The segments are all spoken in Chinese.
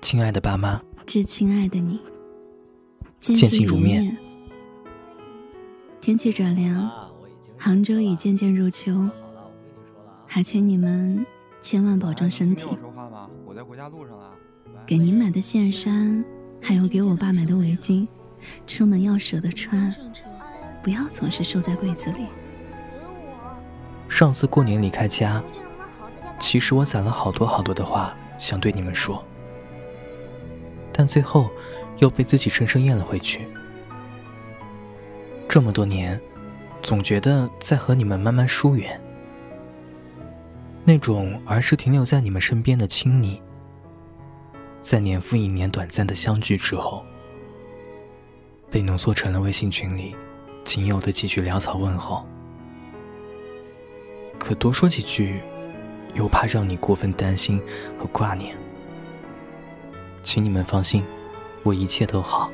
亲爱的爸妈，致亲爱的你，见信如面。天气转凉，杭州已渐渐入秋，还请你们千万保重身体。我在回家路上了。给您买的线衫，还有给我爸买的围巾，出门要舍得穿，不要总是收在柜子里。上次过年离开家，其实我攒了好多好多的话想对你们说。但最后，又被自己生生咽了回去。这么多年，总觉得在和你们慢慢疏远，那种儿时停留在你们身边的亲昵，在年复一年短暂的相聚之后，被浓缩成了微信群里仅有的几句潦草问候。可多说几句，又怕让你过分担心和挂念。请你们放心，我一切都好。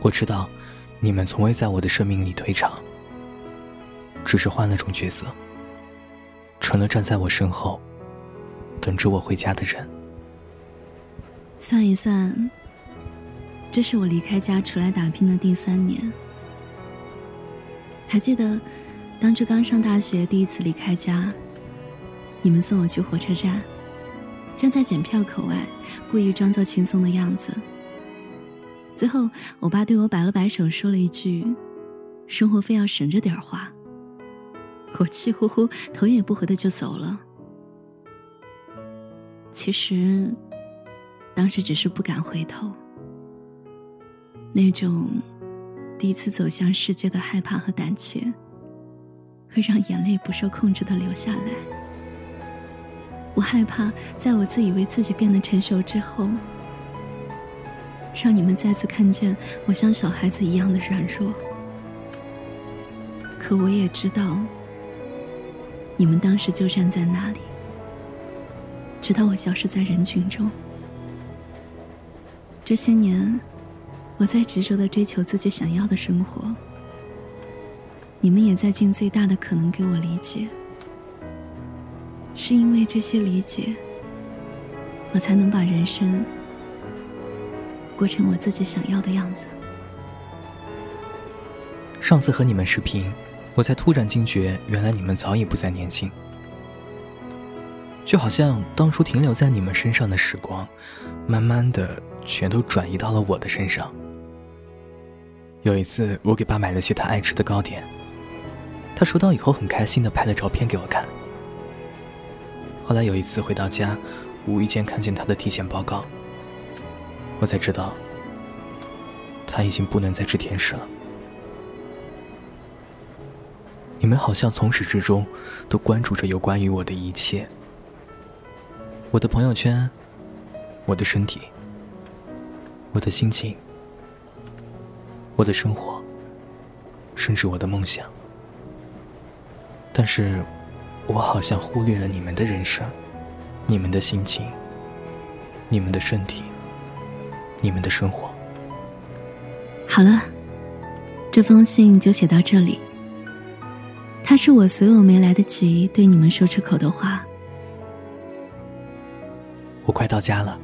我知道，你们从未在我的生命里退场，只是换了种角色，成了站在我身后，等着我回家的人。算一算，这是我离开家出来打拼的第三年。还记得，当初刚上大学第一次离开家，你们送我去火车站。站在检票口外，故意装作轻松的样子。最后，我爸对我摆了摆手，说了一句：“生活费要省着点花。”我气呼呼、头也不回的就走了。其实，当时只是不敢回头。那种第一次走向世界的害怕和胆怯，会让眼泪不受控制的流下来。我害怕，在我自以为自己变得成熟之后，让你们再次看见我像小孩子一样的软弱。可我也知道，你们当时就站在那里，直到我消失在人群中。这些年，我在执着的追求自己想要的生活，你们也在尽最大的可能给我理解。是因为这些理解，我才能把人生过成我自己想要的样子。上次和你们视频，我才突然惊觉，原来你们早已不再年轻。就好像当初停留在你们身上的时光，慢慢的全都转移到了我的身上。有一次，我给爸买了些他爱吃的糕点，他收到以后很开心的拍了照片给我看。后来有一次回到家，无意间看见他的体检报告，我才知道他已经不能再吃甜食了。你们好像从始至终都关注着有关于我的一切，我的朋友圈，我的身体，我的心情，我的生活，甚至我的梦想，但是。我好像忽略了你们的人生，你们的心情，你们的身体，你们的生活。好了，这封信就写到这里。它是我所有没来得及对你们说出口的话。我快到家了，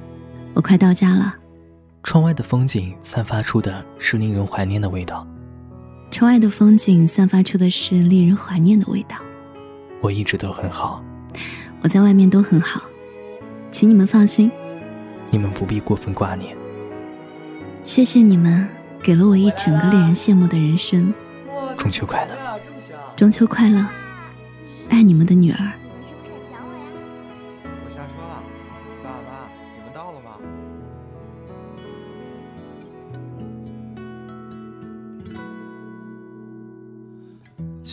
我快到家了。窗外的风景散发出的是令人怀念的味道。窗外的风景散发出的是令人怀念的味道。我一直都很好，我在外面都很好，请你们放心。你们不必过分挂念。谢谢你们给了我一整个令人羡慕的人生。中秋快乐！中秋快乐！爱你们的女儿。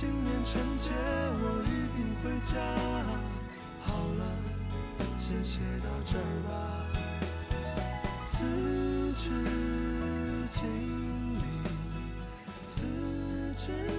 今年春节我一定回家。好了，先写到这儿吧。辞职经理，辞职。